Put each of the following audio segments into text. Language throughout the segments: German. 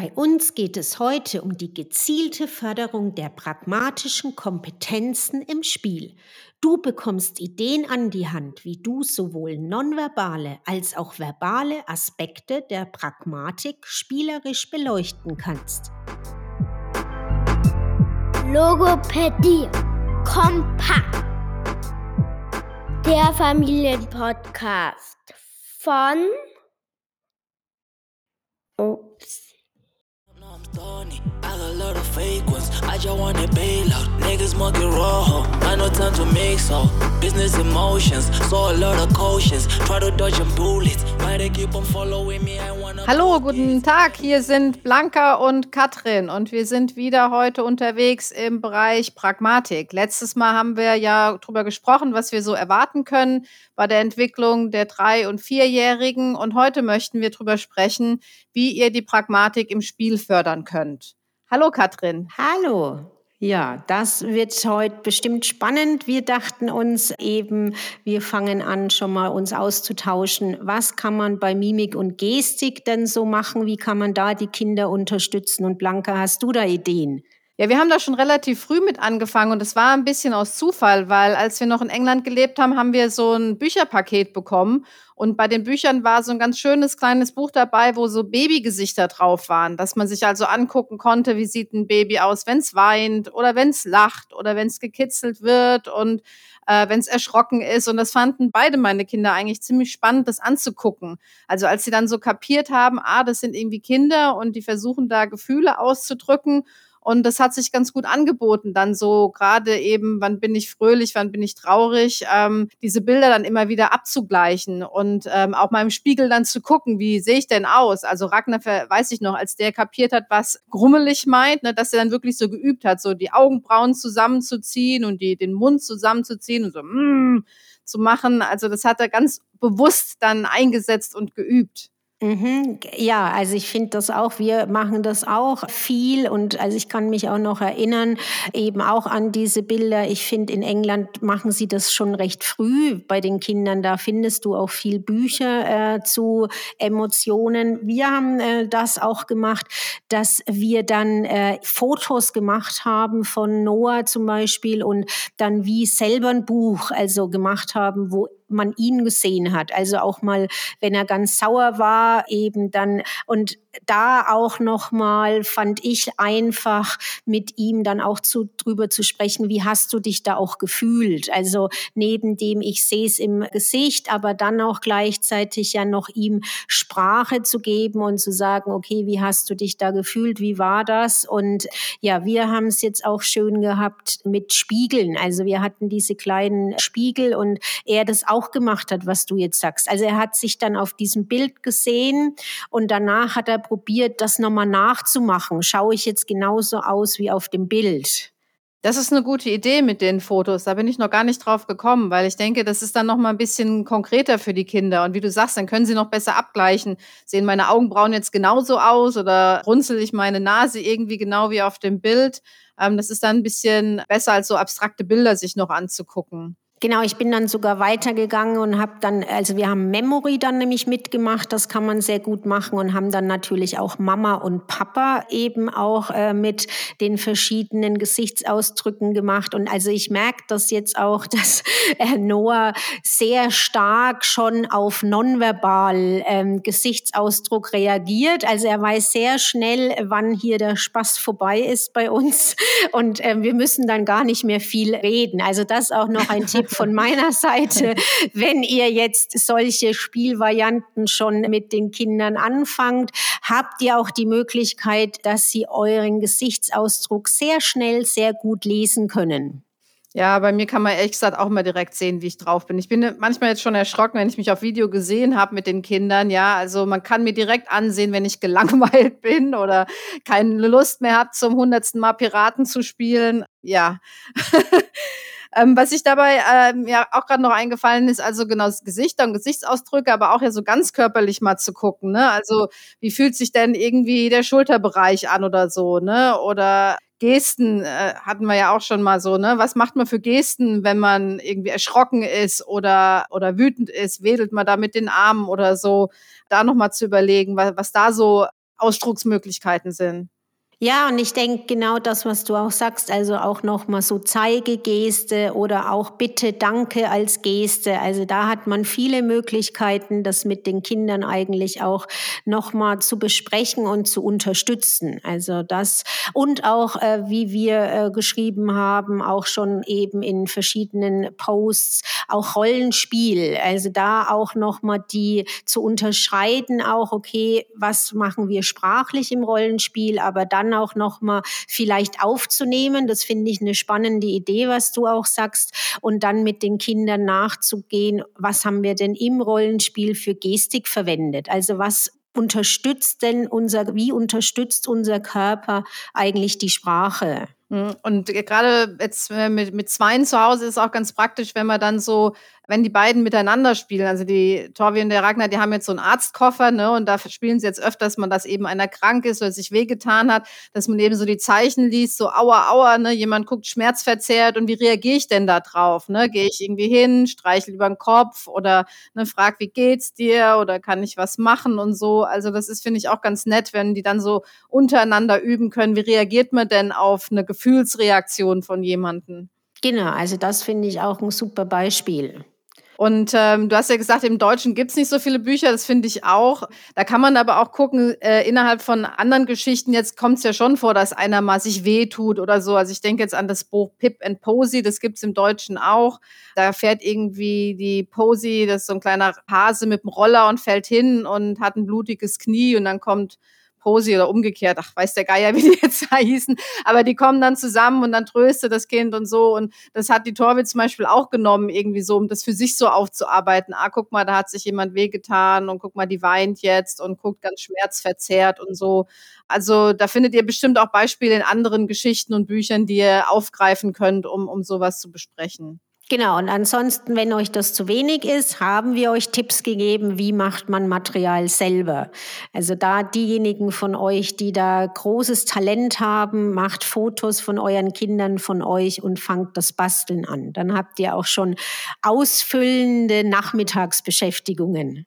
Bei uns geht es heute um die gezielte Förderung der pragmatischen Kompetenzen im Spiel. Du bekommst Ideen an die Hand, wie du sowohl nonverbale als auch verbale Aspekte der Pragmatik spielerisch beleuchten kannst. Logopädie Kompakt. Der Familienpodcast von Ups. Hallo, guten Tag. Hier sind Blanca und Katrin und wir sind wieder heute unterwegs im Bereich Pragmatik. Letztes Mal haben wir ja darüber gesprochen, was wir so erwarten können bei der Entwicklung der drei- und vierjährigen und heute möchten wir darüber sprechen, wie ihr die Pragmatik im Spiel fördern könnt. Hallo Katrin. Hallo. Ja, das wird heute bestimmt spannend. Wir dachten uns eben, wir fangen an, schon mal uns auszutauschen. Was kann man bei Mimik und Gestik denn so machen? Wie kann man da die Kinder unterstützen? Und Blanca, hast du da Ideen? Ja, wir haben da schon relativ früh mit angefangen und es war ein bisschen aus Zufall, weil als wir noch in England gelebt haben, haben wir so ein Bücherpaket bekommen und bei den Büchern war so ein ganz schönes kleines Buch dabei, wo so Babygesichter drauf waren, dass man sich also angucken konnte, wie sieht ein Baby aus, wenn es weint oder wenn es lacht oder wenn es gekitzelt wird und äh, wenn es erschrocken ist. Und das fanden beide meine Kinder eigentlich ziemlich spannend, das anzugucken. Also als sie dann so kapiert haben, ah, das sind irgendwie Kinder und die versuchen da Gefühle auszudrücken und das hat sich ganz gut angeboten, dann so gerade eben, wann bin ich fröhlich, wann bin ich traurig, ähm, diese Bilder dann immer wieder abzugleichen und ähm, auch mal im Spiegel dann zu gucken, wie sehe ich denn aus? Also Ragnar, weiß ich noch, als der kapiert hat, was grummelig meint, ne, dass er dann wirklich so geübt hat, so die Augenbrauen zusammenzuziehen und die, den Mund zusammenzuziehen und so mm, zu machen. Also das hat er ganz bewusst dann eingesetzt und geübt. Mhm. Ja, also ich finde das auch, wir machen das auch viel und also ich kann mich auch noch erinnern, eben auch an diese Bilder. Ich finde, in England machen sie das schon recht früh bei den Kindern. Da findest du auch viel Bücher äh, zu Emotionen. Wir haben äh, das auch gemacht, dass wir dann äh, Fotos gemacht haben von Noah zum Beispiel und dann wie selber ein Buch also gemacht haben, wo man ihn gesehen hat. Also auch mal, wenn er ganz sauer war, eben dann und da auch noch mal fand ich einfach mit ihm dann auch zu drüber zu sprechen, wie hast du dich da auch gefühlt? Also neben dem ich sehe es im Gesicht, aber dann auch gleichzeitig ja noch ihm Sprache zu geben und zu sagen, okay, wie hast du dich da gefühlt? Wie war das? Und ja, wir haben es jetzt auch schön gehabt mit Spiegeln. Also wir hatten diese kleinen Spiegel und er das auch gemacht hat, was du jetzt sagst. Also er hat sich dann auf diesem Bild gesehen und danach hat er probiert, das nochmal nachzumachen. Schaue ich jetzt genauso aus wie auf dem Bild? Das ist eine gute Idee mit den Fotos. Da bin ich noch gar nicht drauf gekommen, weil ich denke, das ist dann noch mal ein bisschen konkreter für die Kinder. Und wie du sagst, dann können sie noch besser abgleichen. Sehen meine Augenbrauen jetzt genauso aus oder runzel ich meine Nase irgendwie genau wie auf dem Bild? Ähm, das ist dann ein bisschen besser als so abstrakte Bilder sich noch anzugucken. Genau, ich bin dann sogar weitergegangen und habe dann, also wir haben Memory dann nämlich mitgemacht, das kann man sehr gut machen und haben dann natürlich auch Mama und Papa eben auch äh, mit den verschiedenen Gesichtsausdrücken gemacht. Und also ich merke das jetzt auch, dass äh, Noah sehr stark schon auf nonverbal ähm, Gesichtsausdruck reagiert. Also er weiß sehr schnell, wann hier der Spaß vorbei ist bei uns und äh, wir müssen dann gar nicht mehr viel reden. Also das auch noch ein Tipp von meiner Seite, wenn ihr jetzt solche Spielvarianten schon mit den Kindern anfangt, habt ihr auch die Möglichkeit, dass sie euren Gesichtsausdruck sehr schnell, sehr gut lesen können. Ja, bei mir kann man ehrlich gesagt auch mal direkt sehen, wie ich drauf bin. Ich bin manchmal jetzt schon erschrocken, wenn ich mich auf Video gesehen habe mit den Kindern. Ja, also man kann mir direkt ansehen, wenn ich gelangweilt bin oder keine Lust mehr habe, zum hundertsten Mal Piraten zu spielen. Ja. Ähm, was ich dabei ähm, ja auch gerade noch eingefallen ist, also genau das Gesicht und Gesichtsausdrücke, aber auch ja so ganz körperlich mal zu gucken. Ne? Also wie fühlt sich denn irgendwie der Schulterbereich an oder so, ne? Oder Gesten äh, hatten wir ja auch schon mal so, ne? Was macht man für Gesten, wenn man irgendwie erschrocken ist oder oder wütend ist? Wedelt man da mit den Armen oder so? Da nochmal zu überlegen, was, was da so Ausdrucksmöglichkeiten sind. Ja, und ich denke genau das, was du auch sagst, also auch nochmal so Zeigegeste oder auch Bitte, Danke als Geste. Also da hat man viele Möglichkeiten, das mit den Kindern eigentlich auch nochmal zu besprechen und zu unterstützen. Also das und auch, äh, wie wir äh, geschrieben haben, auch schon eben in verschiedenen Posts, auch Rollenspiel. Also da auch nochmal die zu unterscheiden, auch okay, was machen wir sprachlich im Rollenspiel, aber dann dann auch noch mal vielleicht aufzunehmen. Das finde ich eine spannende Idee, was du auch sagst. Und dann mit den Kindern nachzugehen, was haben wir denn im Rollenspiel für Gestik verwendet? Also was unterstützt denn unser, wie unterstützt unser Körper eigentlich die Sprache? Mhm. Und gerade jetzt mit, mit Zweien zu Hause ist auch ganz praktisch, wenn man dann so wenn die beiden miteinander spielen, also die Torvi und der Ragnar, die haben jetzt so einen Arztkoffer, ne, und da spielen sie jetzt öfters mal, dass eben einer krank ist oder sich wehgetan hat, dass man eben so die Zeichen liest, so aua, aua, ne, jemand guckt schmerzverzerrt und wie reagiere ich denn da drauf, ne, gehe ich irgendwie hin, streichel über den Kopf oder, ne, frag, wie geht's dir oder kann ich was machen und so, also das ist, finde ich, auch ganz nett, wenn die dann so untereinander üben können, wie reagiert man denn auf eine Gefühlsreaktion von jemandem? Genau, also das finde ich auch ein super Beispiel. Und ähm, du hast ja gesagt, im Deutschen gibt's nicht so viele Bücher, das finde ich auch. Da kann man aber auch gucken, äh, innerhalb von anderen Geschichten, jetzt kommt's ja schon vor, dass einer mal sich wehtut oder so. Also ich denke jetzt an das Buch Pip and Posy, das gibt's im Deutschen auch. Da fährt irgendwie die Posy, das ist so ein kleiner Hase mit dem Roller und fällt hin und hat ein blutiges Knie und dann kommt Posi oder umgekehrt, ach, weiß der Geier, wie die jetzt hießen, aber die kommen dann zusammen und dann tröstet das Kind und so und das hat die Torwitz zum Beispiel auch genommen, irgendwie so, um das für sich so aufzuarbeiten. Ah, guck mal, da hat sich jemand wehgetan und guck mal, die weint jetzt und guckt ganz schmerzverzerrt und so. Also da findet ihr bestimmt auch Beispiele in anderen Geschichten und Büchern, die ihr aufgreifen könnt, um, um sowas zu besprechen. Genau, und ansonsten, wenn euch das zu wenig ist, haben wir euch Tipps gegeben, wie macht man Material selber. Also da diejenigen von euch, die da großes Talent haben, macht Fotos von euren Kindern, von euch und fangt das Basteln an. Dann habt ihr auch schon ausfüllende Nachmittagsbeschäftigungen.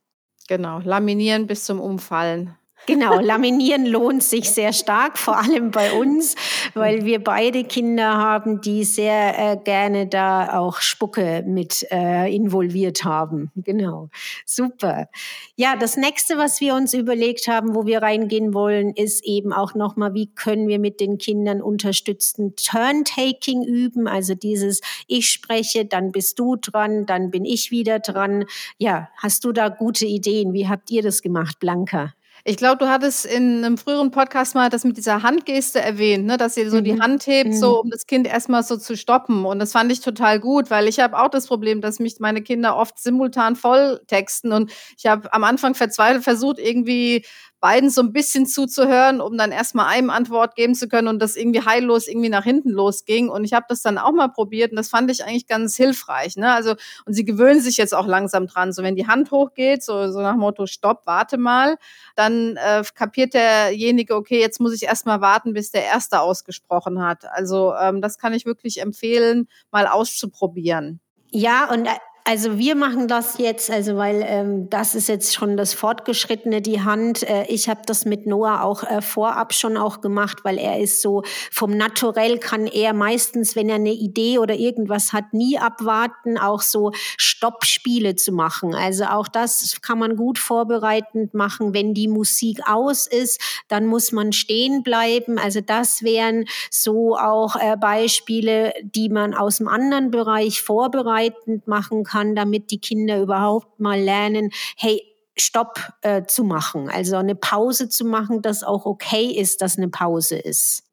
Genau, laminieren bis zum Umfallen. Genau, laminieren lohnt sich sehr stark, vor allem bei uns, weil wir beide Kinder haben, die sehr äh, gerne da auch Spucke mit äh, involviert haben. Genau, super. Ja, das nächste, was wir uns überlegt haben, wo wir reingehen wollen, ist eben auch nochmal, wie können wir mit den Kindern unterstützen Turn-Taking üben, also dieses Ich spreche, dann bist du dran, dann bin ich wieder dran. Ja, hast du da gute Ideen? Wie habt ihr das gemacht, Blanca? Ich glaube, du hattest in einem früheren Podcast mal das mit dieser Handgeste erwähnt, ne, dass ihr so mhm. die Hand hebt, mhm. so um das Kind erstmal so zu stoppen. Und das fand ich total gut, weil ich habe auch das Problem, dass mich meine Kinder oft simultan volltexten. Und ich habe am Anfang verzweifelt versucht, irgendwie beiden so ein bisschen zuzuhören, um dann erstmal einem Antwort geben zu können und das irgendwie heillos irgendwie nach hinten losging. Und ich habe das dann auch mal probiert und das fand ich eigentlich ganz hilfreich. Ne? Also, und sie gewöhnen sich jetzt auch langsam dran. So, wenn die Hand hochgeht, so, so nach Motto, stopp, warte mal, dann äh, kapiert derjenige, okay, jetzt muss ich erstmal warten, bis der Erste ausgesprochen hat. Also, ähm, das kann ich wirklich empfehlen, mal auszuprobieren. Ja, und äh, also wir machen das jetzt, also weil ähm, das ist jetzt schon das Fortgeschrittene, die Hand. Äh, ich habe das mit Noah auch äh, vorab schon auch gemacht, weil er ist so vom Naturell kann er meistens, wenn er eine Idee oder irgendwas hat, nie abwarten, auch so Stoppspiele zu machen. Also auch das kann man gut vorbereitend machen. Wenn die Musik aus ist, dann muss man stehen bleiben. Also das wären so auch äh, Beispiele, die man aus dem anderen Bereich vorbereitend machen kann kann, damit die Kinder überhaupt mal lernen, hey, Stopp äh, zu machen, also eine Pause zu machen, dass auch okay ist, dass eine Pause ist.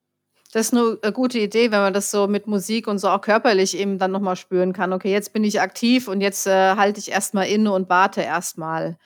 Das ist eine gute Idee, wenn man das so mit Musik und so auch körperlich eben dann nochmal spüren kann. Okay, jetzt bin ich aktiv und jetzt äh, halte ich erstmal inne und warte erstmal.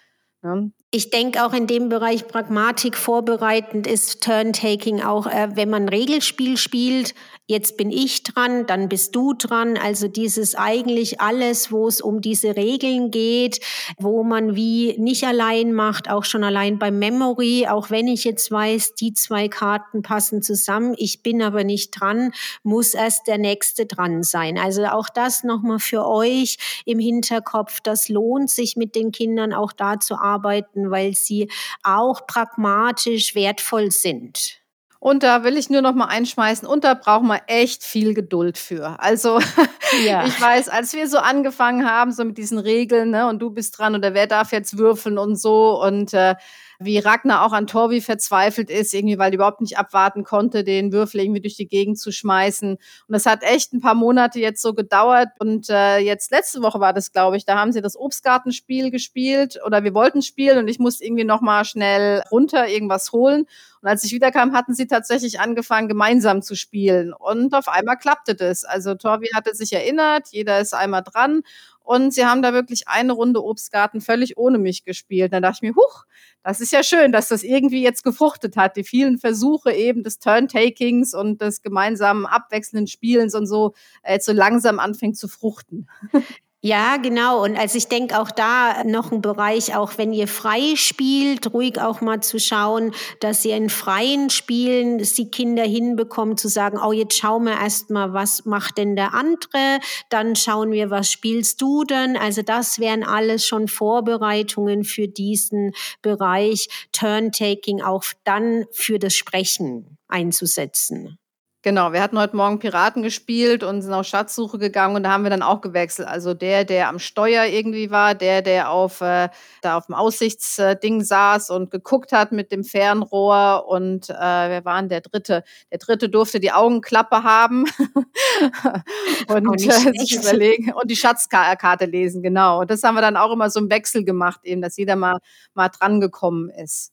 Ne? Ich denke auch in dem Bereich Pragmatik vorbereitend ist Turn-Taking auch, äh, wenn man Regelspiel spielt, jetzt bin ich dran, dann bist du dran. Also dieses eigentlich alles, wo es um diese Regeln geht, wo man wie nicht allein macht, auch schon allein beim Memory, auch wenn ich jetzt weiß, die zwei Karten passen zusammen, ich bin aber nicht dran, muss erst der nächste dran sein. Also auch das nochmal für euch im Hinterkopf, das lohnt sich mit den Kindern auch da zu arbeiten finden, weil sie auch pragmatisch wertvoll sind. Und da will ich nur noch mal einschmeißen, und da braucht man echt viel Geduld für. Also ja. ich weiß, als wir so angefangen haben, so mit diesen Regeln, ne, und du bist dran oder wer darf jetzt würfeln und so und äh, wie Ragnar auch an Torvi verzweifelt ist, irgendwie, weil die überhaupt nicht abwarten konnte, den Würfel irgendwie durch die Gegend zu schmeißen. Und das hat echt ein paar Monate jetzt so gedauert. Und äh, jetzt letzte Woche war das, glaube ich, da haben sie das Obstgartenspiel gespielt oder wir wollten spielen und ich musste irgendwie noch mal schnell runter irgendwas holen. Und als ich wiederkam, hatten sie tatsächlich angefangen, gemeinsam zu spielen. Und auf einmal klappte das. Also Torvi hatte sich erinnert, jeder ist einmal dran. Und sie haben da wirklich eine Runde Obstgarten völlig ohne mich gespielt. Dann dachte ich mir, huch, das ist ja schön, dass das irgendwie jetzt gefruchtet hat. Die vielen Versuche eben des Turntakings und des gemeinsamen abwechselnden Spielens und so äh, jetzt so langsam anfängt zu fruchten. Ja, genau. Und also ich denke auch da noch ein Bereich, auch wenn ihr frei spielt, ruhig auch mal zu schauen, dass ihr in freien Spielen dass die Kinder hinbekommen, zu sagen, oh, jetzt schauen wir erst mal, was macht denn der andere? Dann schauen wir, was spielst du denn? Also das wären alles schon Vorbereitungen für diesen Bereich Turntaking auch dann für das Sprechen einzusetzen. Genau, wir hatten heute Morgen Piraten gespielt und sind auf Schatzsuche gegangen und da haben wir dann auch gewechselt. Also der, der am Steuer irgendwie war, der, der auf, äh, da auf dem Aussichtsding saß und geguckt hat mit dem Fernrohr und äh, wer war denn der Dritte? Der Dritte durfte die Augenklappe haben und äh, sich überlegen und die Schatzkarte lesen, genau. Und das haben wir dann auch immer so im Wechsel gemacht, eben, dass jeder mal, mal dran gekommen ist.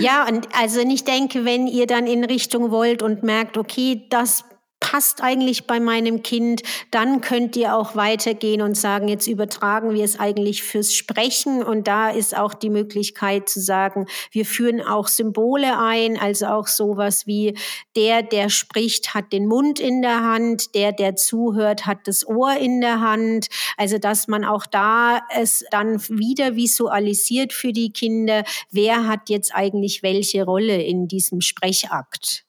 Ja, und also ich denke, wenn ihr dann in Richtung wollt und merkt, okay, das passt eigentlich bei meinem Kind, dann könnt ihr auch weitergehen und sagen, jetzt übertragen wir es eigentlich fürs Sprechen und da ist auch die Möglichkeit zu sagen, wir führen auch Symbole ein, also auch sowas wie der, der spricht, hat den Mund in der Hand, der, der zuhört, hat das Ohr in der Hand, also dass man auch da es dann wieder visualisiert für die Kinder, wer hat jetzt eigentlich welche Rolle in diesem Sprechakt.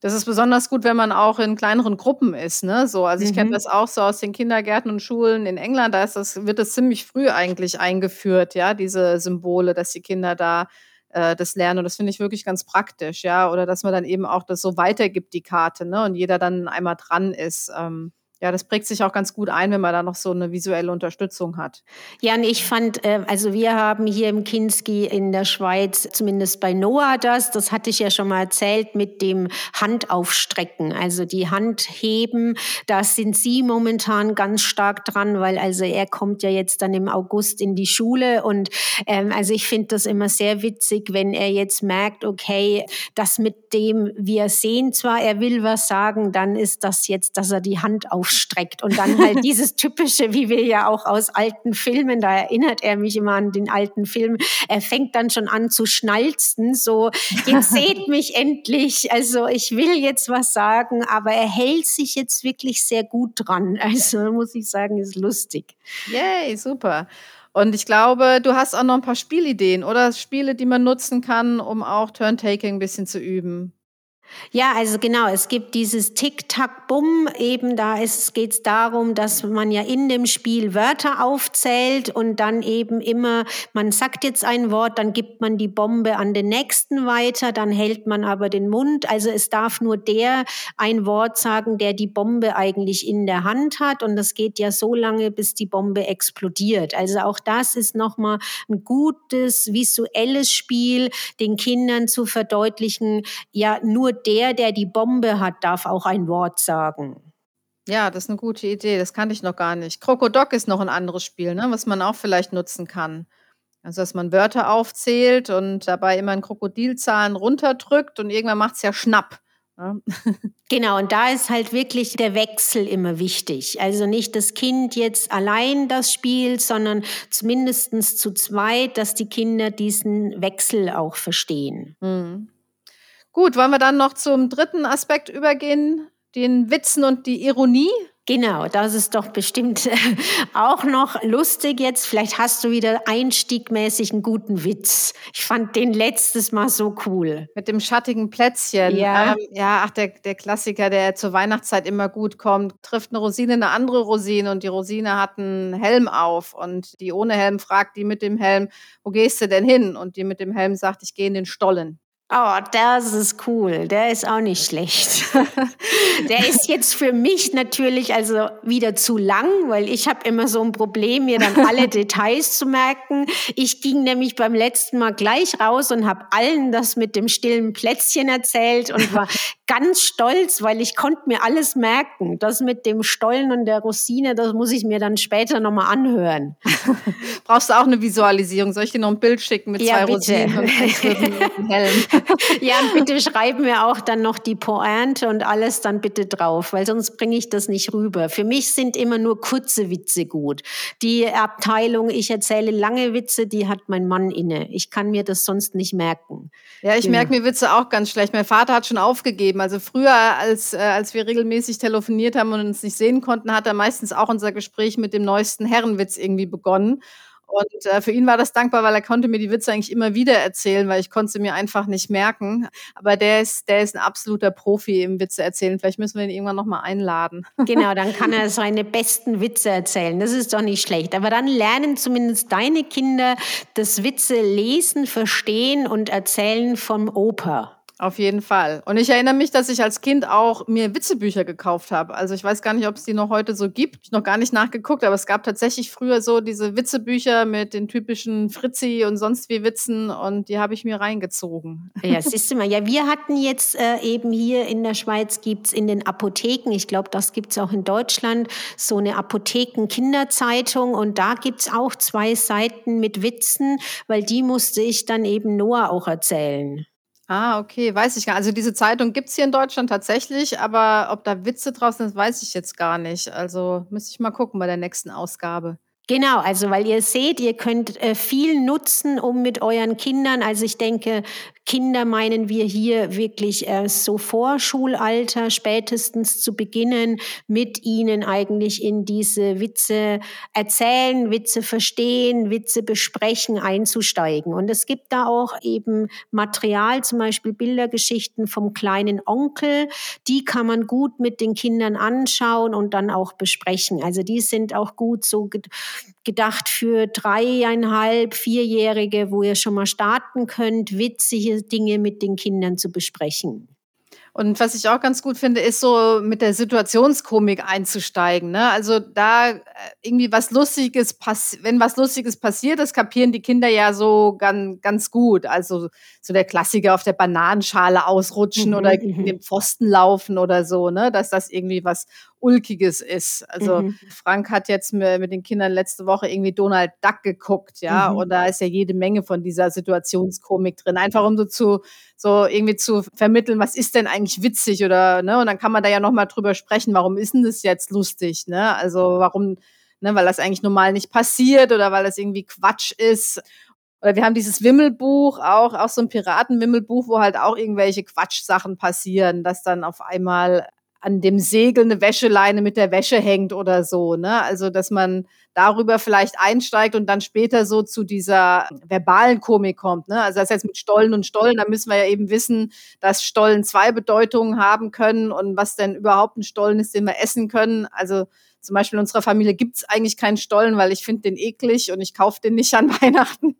Das ist besonders gut, wenn man auch in kleineren Gruppen ist, ne? So, also ich kenne mhm. das auch so aus den Kindergärten und Schulen in England, da ist das, wird das ziemlich früh eigentlich eingeführt, ja, diese Symbole, dass die Kinder da äh, das lernen. Und das finde ich wirklich ganz praktisch, ja. Oder dass man dann eben auch das so weitergibt, die Karte, ne? Und jeder dann einmal dran ist. Ähm, ja, das prägt sich auch ganz gut ein, wenn man da noch so eine visuelle Unterstützung hat. Ja, und ich fand, äh, also wir haben hier im Kinski in der Schweiz, zumindest bei Noah das, das hatte ich ja schon mal erzählt, mit dem Handaufstrecken, also die Hand heben, da sind Sie momentan ganz stark dran, weil also er kommt ja jetzt dann im August in die Schule und ähm, also ich finde das immer sehr witzig, wenn er jetzt merkt, okay, das mit dem wir sehen zwar, er will was sagen, dann ist das jetzt, dass er die Hand auf aufstreckt und dann halt dieses typische, wie wir ja auch aus alten Filmen, da erinnert er mich immer an den alten Film, er fängt dann schon an zu schnalzen, so, jetzt seht mich endlich, also ich will jetzt was sagen, aber er hält sich jetzt wirklich sehr gut dran, also muss ich sagen, ist lustig. Yay, super. Und ich glaube, du hast auch noch ein paar Spielideen oder Spiele, die man nutzen kann, um auch Turntaking ein bisschen zu üben. Ja, also genau, es gibt dieses Tick-Tack-Bumm, eben da geht es darum, dass man ja in dem Spiel Wörter aufzählt und dann eben immer, man sagt jetzt ein Wort, dann gibt man die Bombe an den nächsten weiter, dann hält man aber den Mund. Also es darf nur der ein Wort sagen, der die Bombe eigentlich in der Hand hat und das geht ja so lange, bis die Bombe explodiert. Also auch das ist nochmal ein gutes visuelles Spiel, den Kindern zu verdeutlichen, ja, nur der, der die Bombe hat, darf auch ein Wort sagen. Ja, das ist eine gute Idee. Das kannte ich noch gar nicht. Krokodok ist noch ein anderes Spiel, ne, was man auch vielleicht nutzen kann. Also, dass man Wörter aufzählt und dabei immer in Krokodilzahlen runterdrückt und irgendwann macht es ja Schnapp. Ne? Genau, und da ist halt wirklich der Wechsel immer wichtig. Also nicht das Kind jetzt allein das spielt, sondern zumindest zu zweit, dass die Kinder diesen Wechsel auch verstehen. Mhm. Gut, wollen wir dann noch zum dritten Aspekt übergehen, den Witzen und die Ironie? Genau, das ist doch bestimmt auch noch lustig jetzt. Vielleicht hast du wieder einstiegmäßig einen guten Witz. Ich fand den letztes Mal so cool. Mit dem schattigen Plätzchen. Ja. Ähm, ja, ach, der, der Klassiker, der zur Weihnachtszeit immer gut kommt, trifft eine Rosine eine andere Rosine und die Rosine hat einen Helm auf und die ohne Helm fragt die mit dem Helm, wo gehst du denn hin? Und die mit dem Helm sagt, ich gehe in den Stollen. Oh, das ist cool. Der ist auch nicht schlecht. Der ist jetzt für mich natürlich also wieder zu lang, weil ich habe immer so ein Problem, mir dann alle Details zu merken. Ich ging nämlich beim letzten Mal gleich raus und habe allen das mit dem stillen Plätzchen erzählt und war ganz stolz, weil ich konnte mir alles merken. Das mit dem Stollen und der Rosine, das muss ich mir dann später nochmal anhören. Brauchst du auch eine Visualisierung? Soll ich dir noch ein Bild schicken mit Ja, zwei bitte. Rosinen und einem Helm? Ja, und bitte schreib mir auch dann noch die Pointe und alles dann bitte drauf, weil sonst bringe ich das nicht rüber. Für mich sind immer nur kurze Witze gut. Die Abteilung, ich erzähle lange Witze, die hat mein Mann inne. Ich kann mir das sonst nicht merken. Ja, ich Ja. merke mir Witze auch ganz schlecht. Mein Vater hat schon aufgegeben. Also früher, als, äh, als wir regelmäßig telefoniert haben und uns nicht sehen konnten, hat er meistens auch unser Gespräch mit dem neuesten Herrenwitz irgendwie begonnen. Und äh, für ihn war das dankbar, weil er konnte mir die Witze eigentlich immer wieder erzählen, weil ich konnte sie mir einfach nicht merken. Aber der ist, der ist ein absoluter Profi im Witze erzählen. Vielleicht müssen wir ihn irgendwann nochmal einladen. Genau, dann kann er seine besten Witze erzählen. Das ist doch nicht schlecht. Aber dann lernen zumindest deine Kinder das Witze lesen, verstehen und erzählen vom Opa. Auf jeden Fall. Und ich erinnere mich, dass ich als Kind auch mir Witzebücher gekauft habe. Also ich weiß gar nicht, ob es die noch heute so gibt. Ich noch gar nicht nachgeguckt, aber es gab tatsächlich früher so diese Witzebücher mit den typischen Fritzi und sonst wie Witzen und die habe ich mir reingezogen. Ja, siehst du mal. Ja, wir hatten jetzt äh, eben hier in der Schweiz gibt's in den Apotheken, ich glaube, das gibt's auch in Deutschland, so eine Apotheken-Kinderzeitung und da gibt's auch zwei Seiten mit Witzen, weil die musste ich dann eben Noah auch erzählen. Ah, okay, weiß ich gar nicht. Also diese Zeitung gibt's hier in Deutschland tatsächlich, aber ob da Witze draus sind, weiß ich jetzt gar nicht. Also müsste ich mal gucken bei der nächsten Ausgabe. Genau, also weil ihr seht, ihr könnt äh, viel nutzen, um mit euren Kindern, also ich denke, Kinder meinen wir hier wirklich äh, so Vorschulalter spätestens zu beginnen, mit ihnen eigentlich in diese Witze erzählen, Witze verstehen, Witze besprechen, einzusteigen. Und es gibt da auch eben Material, zum Beispiel Bildergeschichten vom kleinen Onkel, die kann man gut mit den Kindern anschauen und dann auch besprechen. Also die sind auch gut so gedacht für dreieinhalb, vierjährige, wo ihr schon mal starten könnt, witzige Dinge mit den Kindern zu besprechen. Und was ich auch ganz gut finde, ist so mit der Situationskomik einzusteigen. Ne? Also da äh, irgendwie was Lustiges, pass wenn was Lustiges passiert, das kapieren die Kinder ja so ganz, ganz gut. Also so der Klassiker auf der Bananenschale ausrutschen Mhm, oder gegen mhm. den Pfosten laufen oder so, ne? dass das irgendwie was Ulkiges ist. Also Mhm. Frank hat jetzt mit, den Kindern letzte Woche irgendwie Donald Duck geguckt, ja, Mhm. und da ist ja jede Menge von dieser Situationskomik drin, einfach um so zu so irgendwie zu vermitteln, was ist denn eigentlich witzig oder ne, und dann kann man da ja noch mal drüber sprechen, warum ist denn das jetzt lustig, ne? Also warum, ne, weil das eigentlich normal nicht passiert oder weil das irgendwie Quatsch ist. Oder wir haben dieses Wimmelbuch, auch, auch so ein Piratenwimmelbuch, wo halt auch irgendwelche Quatschsachen passieren, dass dann auf einmal an dem Segel eine Wäscheleine mit der Wäsche hängt oder so, ne? Also, dass man darüber vielleicht einsteigt und dann später so zu dieser verbalen Komik kommt, ne? Also, das heißt mit Stollen und Stollen, da müssen wir ja eben wissen, dass Stollen zwei Bedeutungen haben können und was denn überhaupt ein Stollen ist, den wir essen können. Also, zum Beispiel in unserer Familie gibt's eigentlich keinen Stollen, weil ich finde den eklig und ich kaufe den nicht an Weihnachten.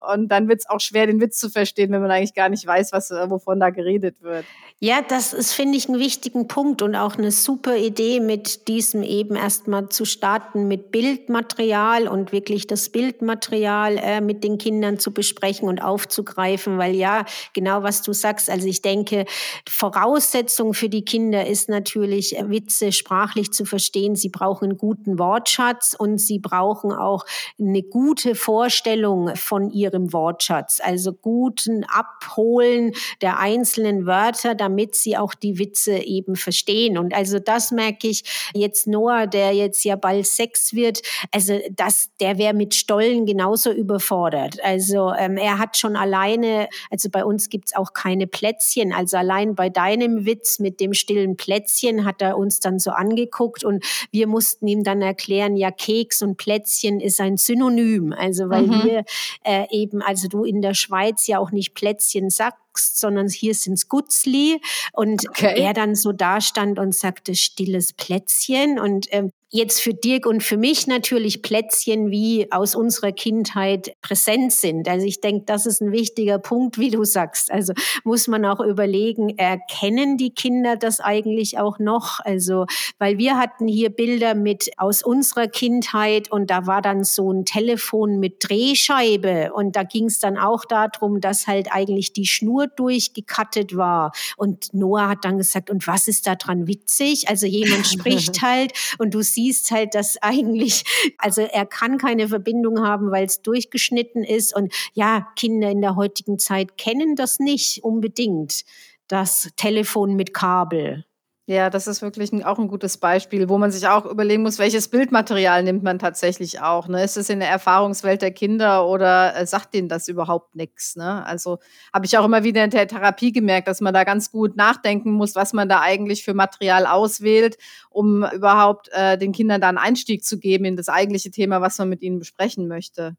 Und dann wird's auch schwer, den Witz zu verstehen, wenn man eigentlich gar nicht weiß, was, äh, wovon da geredet wird. Ja, das ist, finde ich, einen wichtigen Punkt und auch eine super Idee, mit diesem eben erstmal zu starten mit Bildmaterial und wirklich das Bildmaterial äh, mit den Kindern zu besprechen und aufzugreifen, weil ja, genau was du sagst, also ich denke, Voraussetzung für die Kinder ist natürlich, äh, Witze sprachlich zu verstehen, sie brauchen einen guten Wortschatz und sie brauchen auch eine gute Vorstellung von ihrem Wortschatz, also guten Abholen der einzelnen Wörter, damit sie auch die Witze eben verstehen. Und also das merke ich jetzt Noah, der jetzt ja bald sechs wird, also das, der wäre mit Stollen genauso überfordert. Also ähm, er hat schon alleine, also bei uns gibt's auch keine Plätzchen, also allein bei deinem Witz mit dem stillen Plätzchen hat er uns dann so angeguckt und wir mussten ihm dann erklären, ja, Keks und Plätzchen ist ein Synonym. Also weil mhm. wir äh, eben, also du in der Schweiz ja auch nicht Plätzchen sagst, sondern hier sind's Gutzli. Und okay. er dann so da stand und sagte, stilles Plätzchen. Und ähm, jetzt für Dirk und für mich natürlich Plätzchen wie aus unserer Kindheit präsent sind. Also ich denke, das ist ein wichtiger Punkt, wie du sagst. Also muss man auch überlegen, erkennen die Kinder das eigentlich auch noch? Also, weil wir hatten hier Bilder mit aus unserer Kindheit und da war dann so ein Telefon mit Drehscheibe und da ging es dann auch darum, dass halt eigentlich die Schnur durchgekattet war. Und Noah hat dann gesagt, und was ist da dran witzig? Also jemand spricht halt und du siehst halt, dass eigentlich, also er kann keine Verbindung haben, weil es durchgeschnitten ist. Und ja, Kinder in der heutigen Zeit kennen das nicht unbedingt, das Telefon mit Kabel. Ja, das ist wirklich ein, auch ein gutes Beispiel, wo man sich auch überlegen muss, welches Bildmaterial nimmt man tatsächlich auch. Ne? Ist es in der Erfahrungswelt der Kinder oder äh, sagt denen das überhaupt nichts? Ne? Also habe ich auch immer wieder in der Therapie gemerkt, dass man da ganz gut nachdenken muss, was man da eigentlich für Material auswählt, um überhaupt äh, den Kindern da einen Einstieg zu geben in das eigentliche Thema, was man mit ihnen besprechen möchte.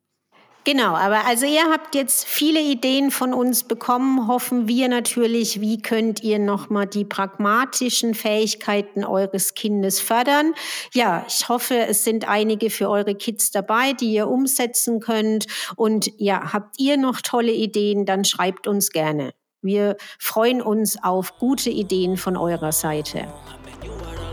Genau, aber also ihr habt jetzt viele Ideen von uns bekommen, hoffen wir natürlich, wie könnt ihr nochmal die pragmatischen Fähigkeiten eures Kindes fördern. Ja, ich hoffe, es sind einige für eure Kids dabei, die ihr umsetzen könnt. Und ja, habt ihr noch tolle Ideen, dann schreibt uns gerne. Wir freuen uns auf gute Ideen von eurer Seite.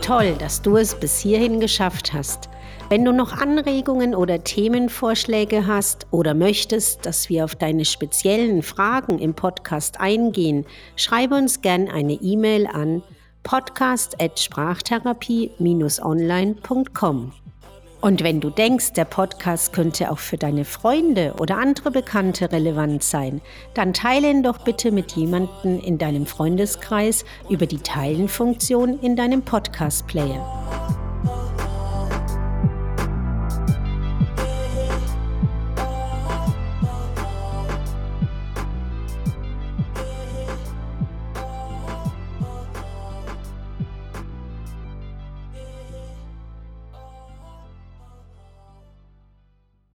Toll, dass du es bis hierhin geschafft hast. Wenn du noch Anregungen oder Themenvorschläge hast oder möchtest, dass wir auf deine speziellen Fragen im Podcast eingehen, schreibe uns gern eine E-Mail an podcast.sprachtherapie-online.com. Und wenn du denkst, der Podcast könnte auch für deine Freunde oder andere Bekannte relevant sein, dann teile ihn doch bitte mit jemandem in deinem Freundeskreis über die Teilen-Funktion in deinem Podcast-Player.